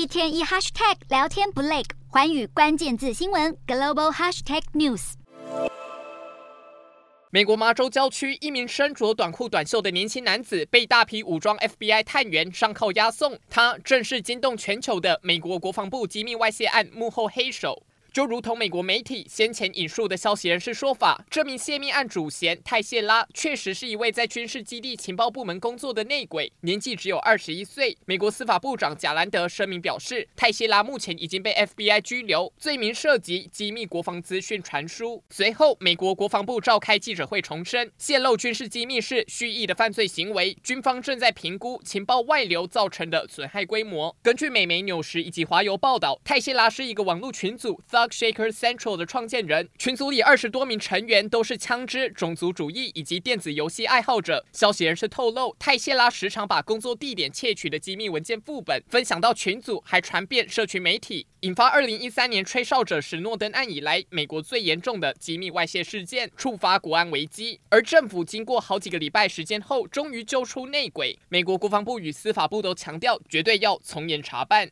一天一 hashtag 聊天不累，环宇关键字新闻 global hashtag news。美国麻州郊区，一名身着短裤短袖的年轻男子被大批武装 FBI 探员上铐押送，他正是惊动全球的美国国防部机密外泄案幕后黑手。就如同美国媒体先前引述的消息人士说法，这名泄密案主嫌泰谢拉确实是一位在军事基地情报部门工作的内鬼，年纪只有二十一岁。美国司法部长贾兰德声明表示，泰谢拉目前已经被 FBI 拘留，罪名涉及机密国防资讯传输。随后，美国国防部召开记者会重申，泄露军事机密是蓄意的犯罪行为，军方正在评估情报外流造成的损害规模。根据美媒纽时以及华邮报道，泰谢拉是一个网络群组。Shaker Central 的创建人，群组里二十多名成员都是枪支、种族主义以及电子游戏爱好者。消息人士透露，泰谢拉时常把工作地点窃取的机密文件副本分享到群组，还传遍社群媒体，引发二零一三年吹哨者史诺登案以来美国最严重的机密外泄事件，触发国安危机。而政府经过好几个礼拜时间后，终于揪出内鬼。美国国防部与司法部都强调，绝对要从严查办。